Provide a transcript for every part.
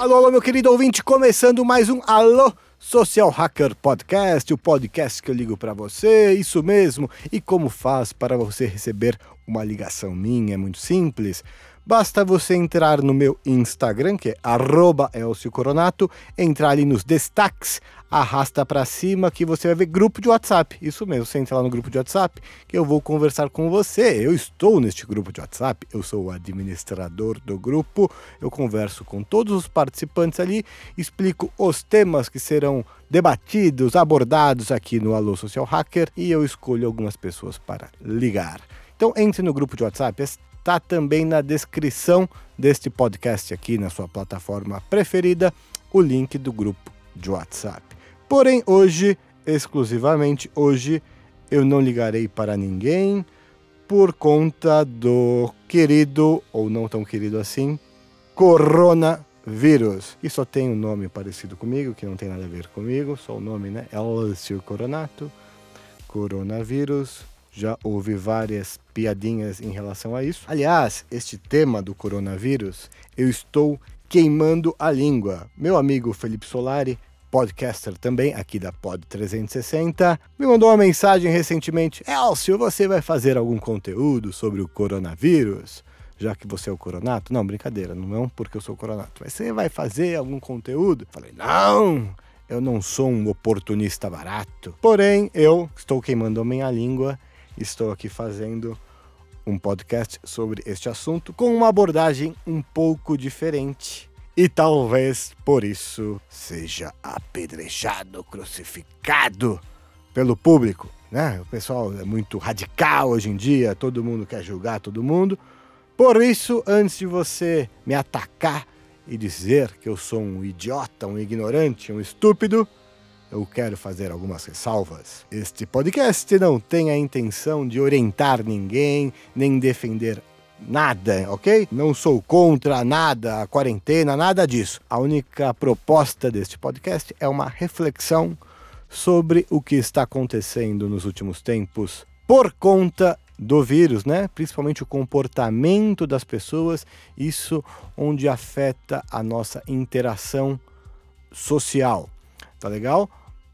Alô, alô, meu querido ouvinte, começando mais um Alô Social Hacker Podcast, o podcast que eu ligo para você, isso mesmo. E como faz para você receber uma ligação minha? É muito simples. Basta você entrar no meu Instagram, que é @elciocoronato, entrar ali nos destaques, arrasta para cima que você vai ver grupo de WhatsApp. Isso mesmo, você entra lá no grupo de WhatsApp que eu vou conversar com você. Eu estou neste grupo de WhatsApp, eu sou o administrador do grupo. Eu converso com todos os participantes ali, explico os temas que serão debatidos, abordados aqui no Alô Social Hacker e eu escolho algumas pessoas para ligar. Então entre no grupo de WhatsApp, está também na descrição deste podcast aqui na sua plataforma preferida, o link do grupo de WhatsApp. Porém, hoje, exclusivamente hoje, eu não ligarei para ninguém por conta do querido, ou não tão querido assim, coronavírus. E só tem um nome parecido comigo, que não tem nada a ver comigo, só o nome, né? Elcio Coronato. Coronavírus, já houve várias piadinhas em relação a isso. Aliás, este tema do coronavírus, eu estou queimando a língua. Meu amigo Felipe Solari, podcaster também, aqui da Pod 360, me mandou uma mensagem recentemente: Elcio, você vai fazer algum conteúdo sobre o coronavírus? Já que você é o coronato? Não, brincadeira, não é porque eu sou coronato. Mas você vai fazer algum conteúdo? Falei, não! Eu não sou um oportunista barato. Porém, eu estou queimando a minha língua estou aqui fazendo um podcast sobre este assunto com uma abordagem um pouco diferente. E talvez por isso seja apedrejado, crucificado pelo público. Né? O pessoal é muito radical hoje em dia, todo mundo quer julgar todo mundo. Por isso, antes de você me atacar e dizer que eu sou um idiota, um ignorante, um estúpido, eu quero fazer algumas ressalvas. Este podcast não tem a intenção de orientar ninguém, nem defender nada, ok? Não sou contra nada, a quarentena, nada disso. A única proposta deste podcast é uma reflexão sobre o que está acontecendo nos últimos tempos por conta do vírus, né? Principalmente o comportamento das pessoas, isso onde afeta a nossa interação social. Tá legal?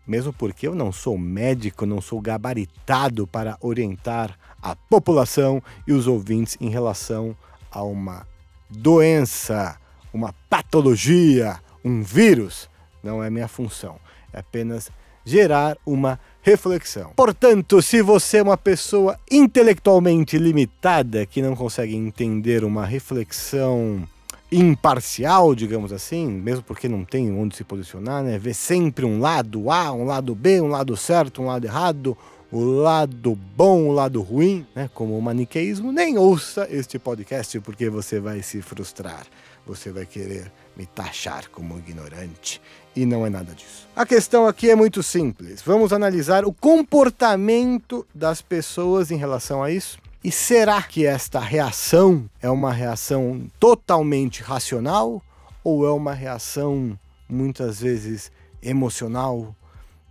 Mesmo porque eu não sou médico, não sou gabaritado para orientar a população e os ouvintes em relação a uma doença, uma patologia, um vírus. Não é minha função. É apenas gerar uma reflexão. Portanto, se você é uma pessoa intelectualmente limitada que não consegue entender uma reflexão imparcial, digamos assim, mesmo porque não tem onde se posicionar, né? Ver sempre um lado A, um lado B, um lado certo, um lado errado, o lado bom, o lado ruim, né? Como o maniqueísmo, nem ouça este podcast porque você vai se frustrar. Você vai querer me taxar como ignorante. E não é nada disso. A questão aqui é muito simples. Vamos analisar o comportamento das pessoas em relação a isso e será que esta reação é uma reação totalmente racional ou é uma reação muitas vezes emocional,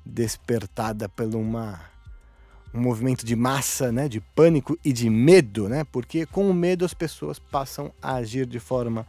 despertada por uma, um movimento de massa, né, de pânico e de medo, né? Porque com o medo as pessoas passam a agir de forma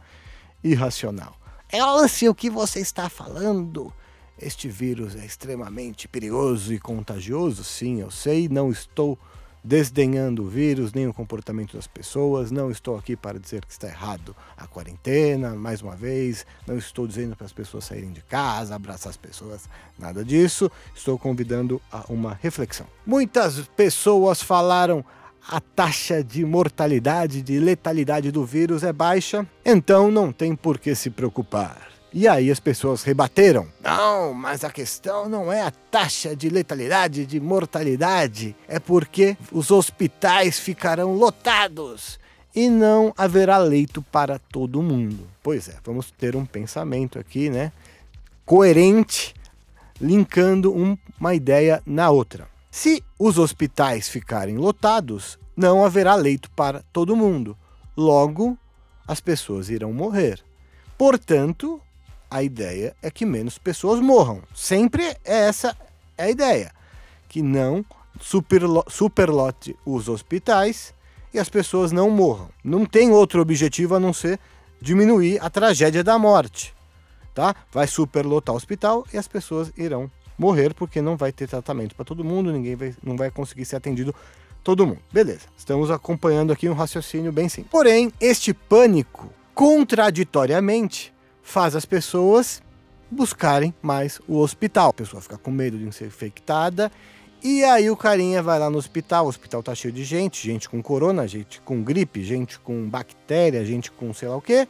irracional. Elce, o que você está falando? Este vírus é extremamente perigoso e contagioso? Sim, eu sei, não estou desdenhando o vírus, nem o comportamento das pessoas. Não estou aqui para dizer que está errado a quarentena, mais uma vez. Não estou dizendo para as pessoas saírem de casa, abraçar as pessoas, nada disso. Estou convidando a uma reflexão. Muitas pessoas falaram a taxa de mortalidade, de letalidade do vírus é baixa, então não tem por que se preocupar. E aí as pessoas rebateram: não, mas a questão não é a taxa de letalidade, de mortalidade, é porque os hospitais ficarão lotados e não haverá leito para todo mundo. Pois é, vamos ter um pensamento aqui, né? Coerente, linkando uma ideia na outra. Se os hospitais ficarem lotados, não haverá leito para todo mundo. Logo, as pessoas irão morrer. Portanto, a ideia é que menos pessoas morram. Sempre é essa a ideia. que não superlo superlote os hospitais e as pessoas não morram. Não tem outro objetivo a não ser diminuir a tragédia da morte. Tá? Vai superlotar o hospital e as pessoas irão morrer porque não vai ter tratamento para todo mundo, ninguém vai, não vai conseguir ser atendido todo mundo. Beleza, estamos acompanhando aqui um raciocínio bem simples. Porém, este pânico, contraditoriamente, faz as pessoas buscarem mais o hospital. A pessoa fica com medo de ser infectada e aí o carinha vai lá no hospital, o hospital tá cheio de gente, gente com corona, gente com gripe, gente com bactéria, gente com sei lá o quê.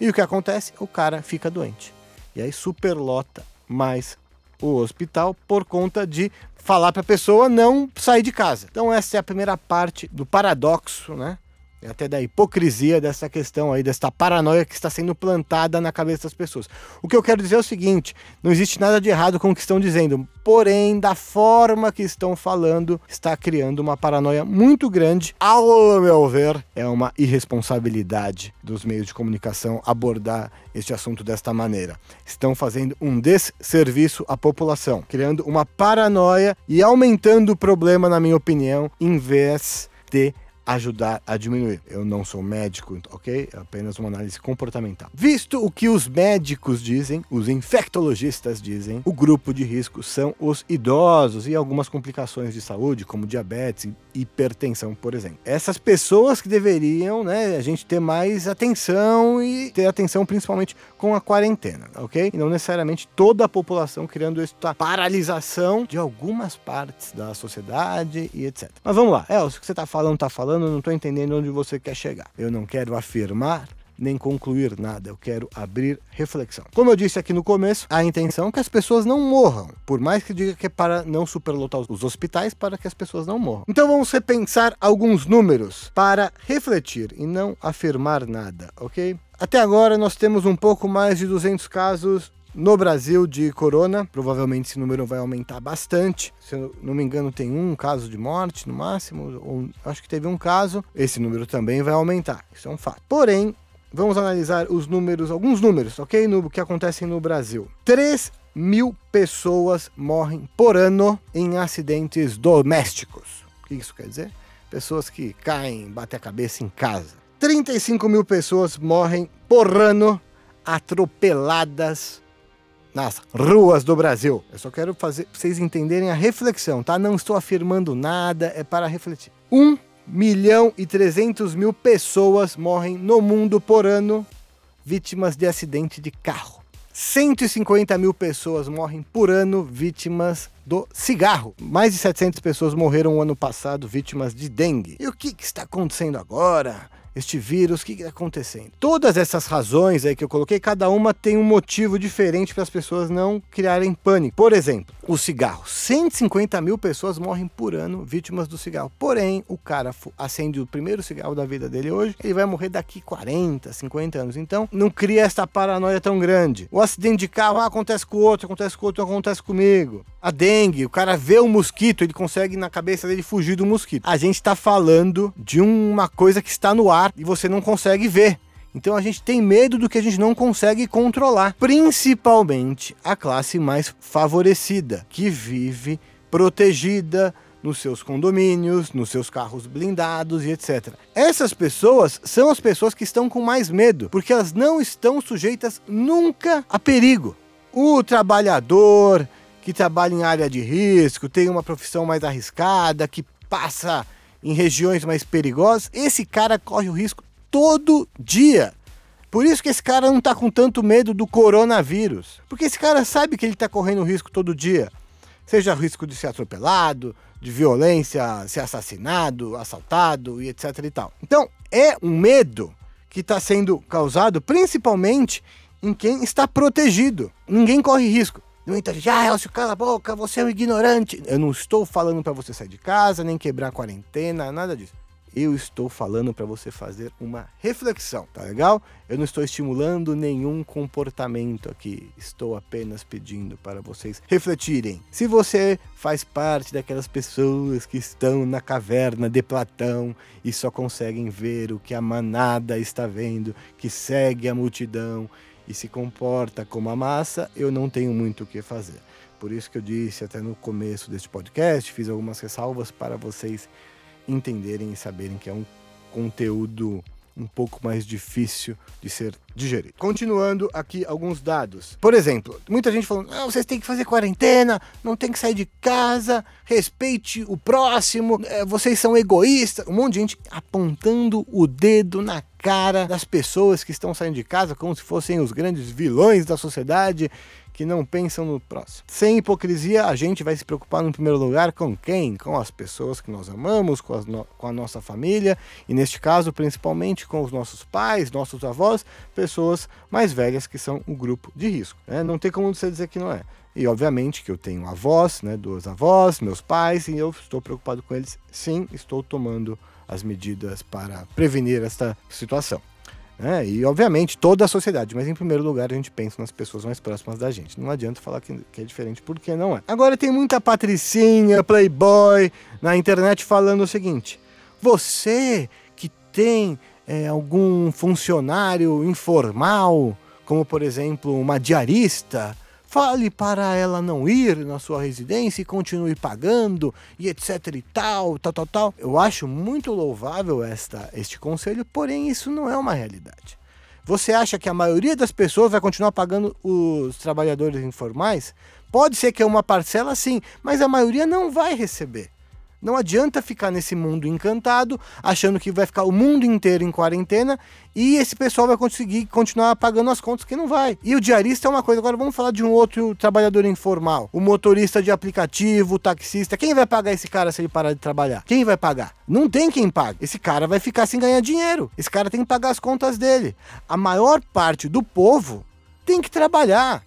E o que acontece? O cara fica doente. E aí superlota mais o hospital por conta de falar para a pessoa não sair de casa. Então essa é a primeira parte do paradoxo, né? E até da hipocrisia dessa questão aí, dessa paranoia que está sendo plantada na cabeça das pessoas. O que eu quero dizer é o seguinte: não existe nada de errado com o que estão dizendo, porém, da forma que estão falando, está criando uma paranoia muito grande. Ao meu ver, é uma irresponsabilidade dos meios de comunicação abordar este assunto desta maneira. Estão fazendo um desserviço à população, criando uma paranoia e aumentando o problema, na minha opinião, em vez de ajudar a diminuir. Eu não sou médico, ok? É apenas uma análise comportamental. Visto o que os médicos dizem, os infectologistas dizem, o grupo de risco são os idosos e algumas complicações de saúde, como diabetes e hipertensão, por exemplo. Essas pessoas que deveriam, né, a gente ter mais atenção e ter atenção principalmente com a quarentena, ok? E não necessariamente toda a população criando esta paralisação de algumas partes da sociedade e etc. Mas vamos lá, é, o que você está falando, está falando falando, não estou entendendo onde você quer chegar. Eu não quero afirmar nem concluir nada, eu quero abrir reflexão. Como eu disse aqui no começo, a intenção é que as pessoas não morram, por mais que diga que é para não superlotar os hospitais, para que as pessoas não morram. Então vamos repensar alguns números para refletir e não afirmar nada, ok? Até agora nós temos um pouco mais de 200 casos no Brasil de corona. Provavelmente esse número vai aumentar bastante. Se eu não me engano, tem um caso de morte no máximo, ou acho que teve um caso. Esse número também vai aumentar. Isso é um fato. Porém, vamos analisar os números, alguns números, ok? No que acontecem no Brasil. 3 mil pessoas morrem por ano em acidentes domésticos. O que isso quer dizer? Pessoas que caem, batem a cabeça em casa. 35 mil pessoas morrem por ano atropeladas nas ruas do Brasil. Eu só quero fazer vocês entenderem a reflexão, tá? Não estou afirmando nada, é para refletir. 1 milhão e 300 mil pessoas morrem no mundo por ano vítimas de acidente de carro. 150 mil pessoas morrem por ano vítimas do cigarro. Mais de 700 pessoas morreram no ano passado vítimas de dengue. E o que, que está acontecendo agora? Este vírus, o que está acontecendo? Todas essas razões aí que eu coloquei, cada uma tem um motivo diferente para as pessoas não criarem pânico. Por exemplo, o cigarro. 150 mil pessoas morrem por ano vítimas do cigarro. Porém, o cara acende o primeiro cigarro da vida dele hoje, ele vai morrer daqui 40, 50 anos. Então, não cria essa paranoia tão grande. O acidente de carro ah, acontece com o outro, acontece com o outro, acontece comigo. A dengue, o cara vê o mosquito, ele consegue na cabeça dele fugir do mosquito. A gente está falando de uma coisa que está no ar e você não consegue ver. Então a gente tem medo do que a gente não consegue controlar, principalmente a classe mais favorecida, que vive protegida nos seus condomínios, nos seus carros blindados e etc. Essas pessoas são as pessoas que estão com mais medo, porque elas não estão sujeitas nunca a perigo. O trabalhador que trabalha em área de risco, tem uma profissão mais arriscada, que passa em regiões mais perigosas, esse cara corre o risco todo dia. Por isso que esse cara não está com tanto medo do coronavírus. Porque esse cara sabe que ele está correndo risco todo dia. Seja risco de ser atropelado, de violência, ser assassinado, assaltado e etc e tal. Então, é um medo que está sendo causado principalmente em quem está protegido. Ninguém corre risco. Muita gente, ah, Elcio, cala a boca, você é um ignorante. Eu não estou falando para você sair de casa, nem quebrar a quarentena, nada disso. eu estou falando para você fazer uma reflexão, tá legal? Eu não estou estimulando nenhum comportamento aqui, estou apenas pedindo para vocês refletirem. Se você faz parte daquelas pessoas que estão na caverna de Platão e só conseguem ver o que a manada está vendo, que segue a multidão e se comporta como a massa, eu não tenho muito o que fazer. Por isso que eu disse até no começo deste podcast, fiz algumas ressalvas para vocês entenderem e saberem que é um conteúdo um pouco mais difícil de ser digerido. Continuando aqui alguns dados. Por exemplo, muita gente falando: ah, vocês têm que fazer quarentena, não tem que sair de casa, respeite o próximo, é, vocês são egoístas. Um monte de gente apontando o dedo na cara das pessoas que estão saindo de casa como se fossem os grandes vilões da sociedade que não pensam no próximo. Sem hipocrisia, a gente vai se preocupar no primeiro lugar com quem? Com as pessoas que nós amamos, com, no... com a nossa família e, neste caso, principalmente com os nossos pais, nossos avós, pessoas mais velhas que são o grupo de risco. Né? Não tem como você dizer que não é. E obviamente que eu tenho avós, né, duas avós, meus pais, e eu estou preocupado com eles. Sim, estou tomando as medidas para prevenir esta situação. É, e obviamente toda a sociedade, mas em primeiro lugar a gente pensa nas pessoas mais próximas da gente. Não adianta falar que, que é diferente, porque não é. Agora tem muita patricinha, playboy na internet falando o seguinte: você que tem é, algum funcionário informal, como por exemplo uma diarista, Fale para ela não ir na sua residência e continue pagando e etc e tal, tal, tal, tal. Eu acho muito louvável esta, este conselho, porém isso não é uma realidade. Você acha que a maioria das pessoas vai continuar pagando os trabalhadores informais? Pode ser que é uma parcela sim, mas a maioria não vai receber. Não adianta ficar nesse mundo encantado, achando que vai ficar o mundo inteiro em quarentena e esse pessoal vai conseguir continuar pagando as contas que não vai. E o diarista é uma coisa. Agora vamos falar de um outro trabalhador informal. O motorista de aplicativo, o taxista. Quem vai pagar esse cara se ele parar de trabalhar? Quem vai pagar? Não tem quem pague. Esse cara vai ficar sem ganhar dinheiro. Esse cara tem que pagar as contas dele. A maior parte do povo tem que trabalhar.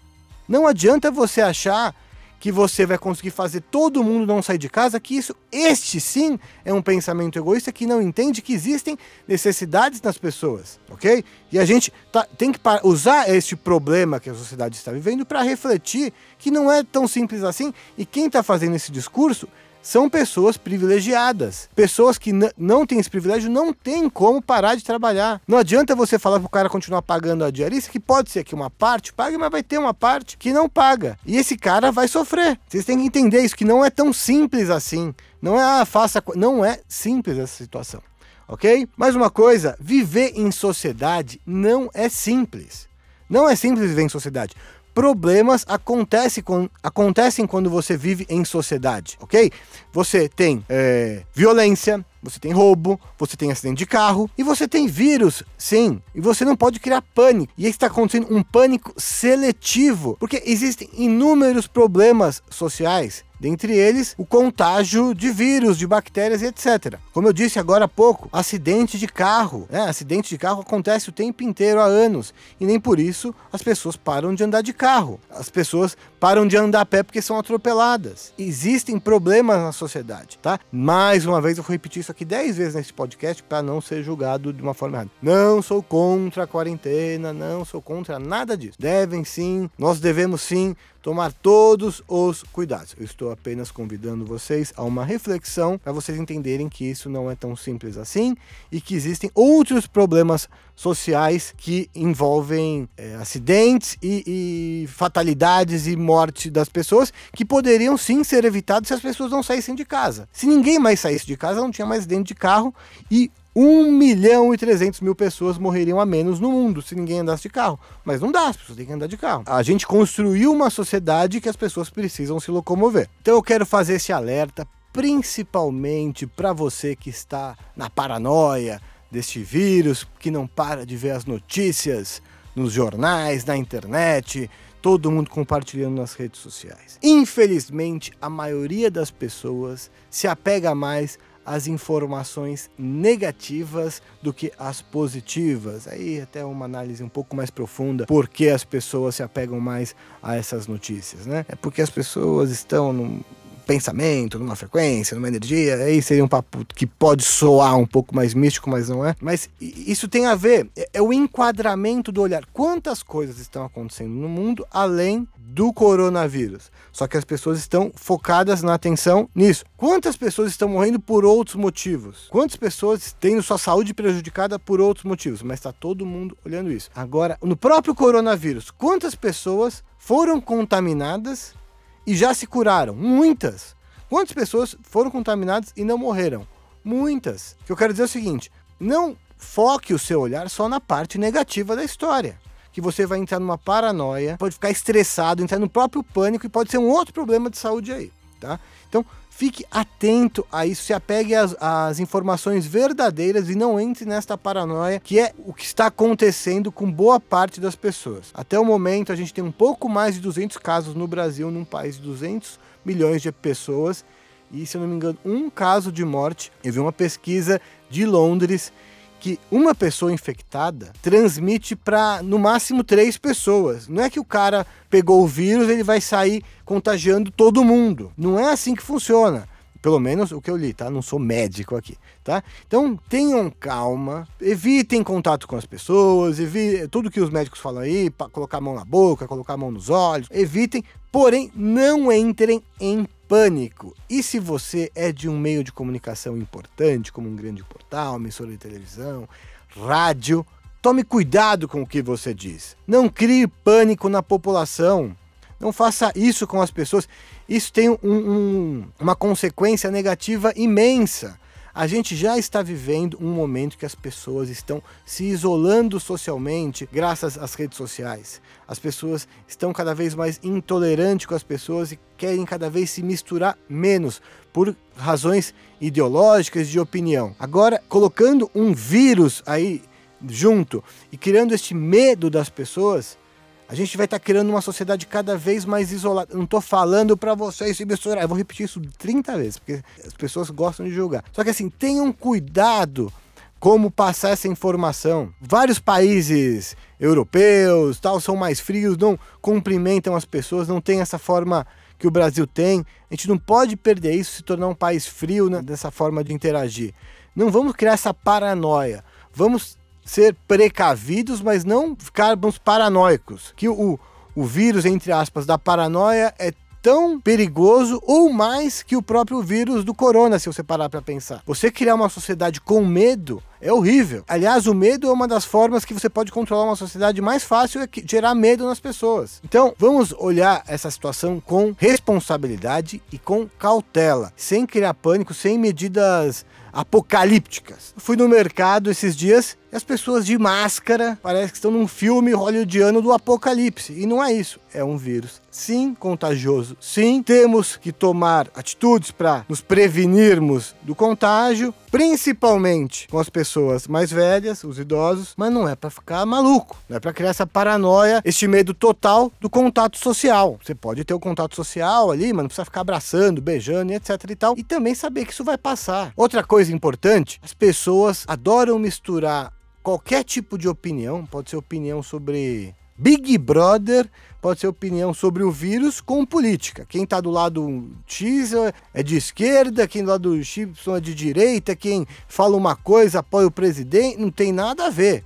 Não adianta você achar que você vai conseguir fazer todo mundo não sair de casa, que isso, este sim, é um pensamento egoísta que não entende que existem necessidades nas pessoas, ok? E a gente tá, tem que usar este problema que a sociedade está vivendo para refletir que não é tão simples assim e quem está fazendo esse discurso são pessoas privilegiadas. Pessoas que não têm esse privilégio não têm como parar de trabalhar. Não adianta você falar para o cara continuar pagando a diarista, que pode ser que uma parte pague, mas vai ter uma parte que não paga. E esse cara vai sofrer. Vocês têm que entender isso, que não é tão simples assim. Não é, ah, faça. Não é simples essa situação. Ok? Mais uma coisa: viver em sociedade não é simples. Não é simples viver em sociedade problemas acontecem quando, acontecem quando você vive em sociedade, ok? Você tem é, violência, você tem roubo, você tem acidente de carro e você tem vírus, sim. E você não pode criar pânico. E está acontecendo um pânico seletivo, porque existem inúmeros problemas sociais dentre eles o contágio de vírus, de bactérias e etc. Como eu disse agora há pouco, acidente de carro. Né? Acidente de carro acontece o tempo inteiro há anos e nem por isso as pessoas param de andar de carro. As pessoas param de andar a pé porque são atropeladas. Existem problemas na sociedade, tá? Mais uma vez eu vou repetir isso aqui 10 vezes nesse podcast para não ser julgado de uma forma errada. Não sou contra a quarentena, não sou contra nada disso. Devem sim, nós devemos sim tomar todos os cuidados. Eu estou apenas convidando vocês a uma reflexão para vocês entenderem que isso não é tão simples assim e que existem outros problemas sociais que envolvem é, acidentes e, e fatalidades e morte das pessoas que poderiam sim ser evitados se as pessoas não saíssem de casa. Se ninguém mais saísse de casa, não tinha mais acidente de carro e 1 milhão e 300 mil pessoas morreriam a menos no mundo se ninguém andasse de carro. Mas não dá, as pessoas têm que andar de carro. A gente construiu uma sociedade que as pessoas precisam se locomover. Então eu quero fazer esse alerta principalmente para você que está na paranoia deste vírus, que não para de ver as notícias nos jornais, na internet, todo mundo compartilhando nas redes sociais. Infelizmente, a maioria das pessoas se apega mais as informações negativas do que as positivas. Aí até uma análise um pouco mais profunda por que as pessoas se apegam mais a essas notícias, né? É porque as pessoas estão num pensamento, numa frequência, numa energia. Aí seria um papo que pode soar um pouco mais místico, mas não é. Mas isso tem a ver, é, é o enquadramento do olhar. Quantas coisas estão acontecendo no mundo além do coronavírus. Só que as pessoas estão focadas na atenção nisso. Quantas pessoas estão morrendo por outros motivos? Quantas pessoas têm sua saúde prejudicada por outros motivos? Mas está todo mundo olhando isso. Agora, no próprio coronavírus, quantas pessoas foram contaminadas e já se curaram? Muitas. Quantas pessoas foram contaminadas e não morreram? Muitas. O que eu quero dizer é o seguinte: não foque o seu olhar só na parte negativa da história que você vai entrar numa paranoia, pode ficar estressado, entrar no próprio pânico e pode ser um outro problema de saúde aí, tá? Então, fique atento a isso, se apegue às, às, informações verdadeiras e não entre nesta paranoia, que é o que está acontecendo com boa parte das pessoas. Até o momento, a gente tem um pouco mais de 200 casos no Brasil, num país de 200 milhões de pessoas, e se eu não me engano, um caso de morte. Eu vi uma pesquisa de Londres que uma pessoa infectada transmite para no máximo três pessoas. Não é que o cara pegou o vírus, ele vai sair contagiando todo mundo. Não é assim que funciona. Pelo menos o que eu li, tá? Não sou médico aqui, tá? Então tenham calma, evitem contato com as pessoas, evitem tudo que os médicos falam aí, colocar a mão na boca, colocar a mão nos olhos, evitem, porém não entrem em pânico. E se você é de um meio de comunicação importante, como um grande portal, emissora de televisão, rádio, tome cuidado com o que você diz. Não crie pânico na população. Não faça isso com as pessoas. Isso tem um, um, uma consequência negativa imensa a gente já está vivendo um momento que as pessoas estão se isolando socialmente graças às redes sociais. As pessoas estão cada vez mais intolerantes com as pessoas e querem cada vez se misturar menos por razões ideológicas de opinião. Agora, colocando um vírus aí junto e criando este medo das pessoas, a gente vai estar tá criando uma sociedade cada vez mais isolada. Não estou falando para vocês se misturar. Eu vou repetir isso 30 vezes, porque as pessoas gostam de julgar. Só que assim, tenham cuidado como passar essa informação. Vários países europeus, tal, são mais frios, não cumprimentam as pessoas, não tem essa forma que o Brasil tem. A gente não pode perder isso, se tornar um país frio né, dessa forma de interagir. Não vamos criar essa paranoia. Vamos ser precavidos, mas não ficarmos paranoicos. Que o, o vírus, entre aspas, da paranoia é tão perigoso ou mais que o próprio vírus do corona, se você parar para pensar. Você criar uma sociedade com medo é horrível. Aliás, o medo é uma das formas que você pode controlar uma sociedade mais fácil é gerar medo nas pessoas. Então, vamos olhar essa situação com responsabilidade e com cautela, sem criar pânico, sem medidas apocalípticas. fui no mercado esses dias e as pessoas de máscara parece que estão num filme hollywoodiano do apocalipse. E não é isso, é um vírus. Sim, contagioso. Sim, temos que tomar atitudes para nos prevenirmos do contágio, principalmente com as pessoas mais velhas, os idosos, mas não é para ficar maluco, não é para criar essa paranoia, este medo total do contato social. Você pode ter o contato social ali, mas não precisa ficar abraçando, beijando etc e tal, e também saber que isso vai passar. Outra coisa importante, as pessoas adoram misturar qualquer tipo de opinião, pode ser opinião sobre Big Brother pode ser opinião sobre o vírus com política. Quem está do lado X é de esquerda, quem do lado Y é de direita, quem fala uma coisa apoia o presidente, não tem nada a ver.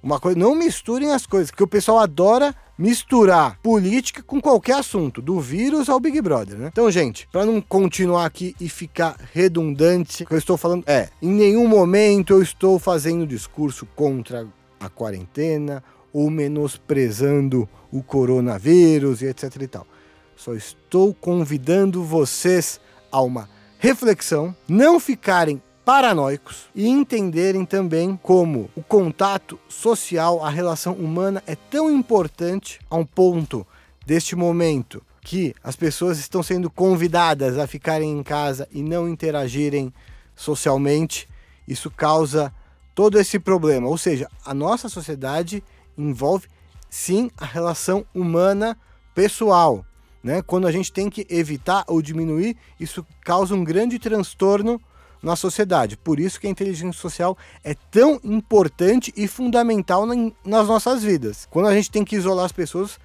Uma coisa, não misturem as coisas, que o pessoal adora misturar política com qualquer assunto, do vírus ao Big Brother, né? Então, gente, para não continuar aqui e ficar redundante, o que eu estou falando é, em nenhum momento eu estou fazendo discurso contra a quarentena ou menosprezando o coronavírus e etc e tal. Só estou convidando vocês a uma reflexão, não ficarem paranoicos e entenderem também como o contato social, a relação humana é tão importante a um ponto deste momento que as pessoas estão sendo convidadas a ficarem em casa e não interagirem socialmente. Isso causa todo esse problema, ou seja, a nossa sociedade envolve sim a relação humana pessoal. Né? Quando a gente tem que evitar ou diminuir, isso causa um grande transtorno na sociedade. Por isso que a inteligência social é tão importante e fundamental nas nossas vidas. Quando a gente tem que isolar as pessoas,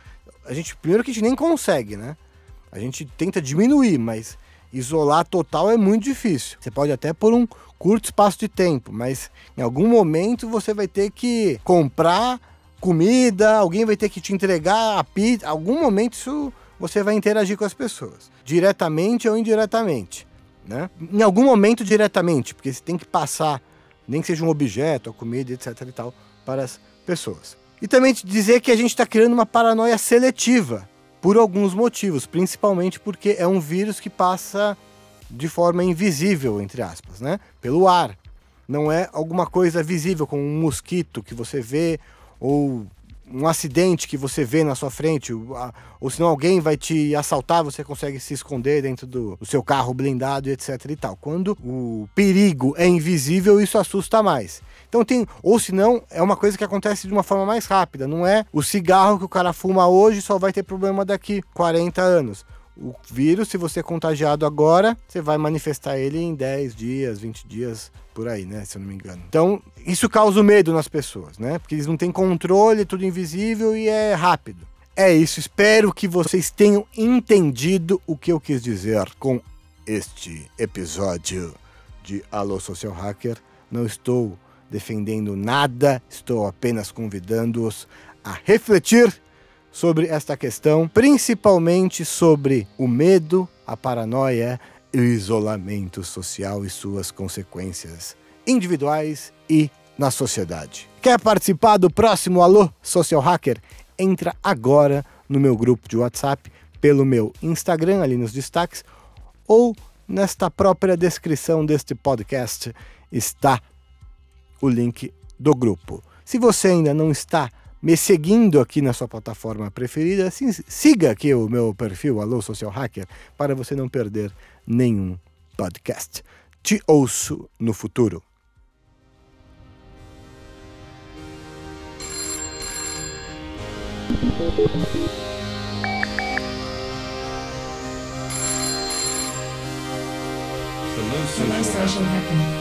a gente primeiro que a gente nem consegue, né? A gente tenta diminuir, mas Isolar total é muito difícil. Você pode até por um curto espaço de tempo, mas em algum momento você vai ter que comprar comida, alguém vai ter que te entregar a pizza. Algum momento isso você vai interagir com as pessoas, diretamente ou indiretamente. Né? Em algum momento diretamente, porque você tem que passar, nem que seja um objeto, a comida, etc. e tal, para as pessoas. E também dizer que a gente está criando uma paranoia seletiva por alguns motivos, principalmente porque é um vírus que passa de forma invisível, entre aspas, né? Pelo ar. Não é alguma coisa visível, como um mosquito que você vê, ou um acidente que você vê na sua frente, ou, ou senão alguém vai te assaltar, você consegue se esconder dentro do, do, seu carro blindado, etc e tal. Quando o perigo é invisível, isso assusta mais. Então tem, ou senão é uma coisa que acontece de uma forma mais rápida, não é o cigarro que o cara fuma hoje só vai ter problema daqui 40 anos. O vírus, se você é contagiado agora, você vai manifestar ele em 10 dias, 20 dias, por aí, né? Se eu não me engano. Então, isso causa medo nas pessoas, né? Porque eles não têm controle, é tudo invisível e é rápido. É isso, espero que vocês tenham entendido o que eu quis dizer com este episódio de Alô Social Hacker. Não estou defendendo nada, estou apenas convidando-os a refletir sobre esta questão, principalmente sobre o medo, a paranoia e o isolamento social e suas consequências individuais e na sociedade. Quer participar do próximo Alô Social Hacker? Entra agora no meu grupo de WhatsApp pelo meu Instagram ali nos destaques ou nesta própria descrição deste podcast está o link do grupo. Se você ainda não está me seguindo aqui na sua plataforma preferida, siga aqui o meu perfil Alô Social Hacker para você não perder nenhum podcast. Te ouço no futuro. Hello, Social Hacker.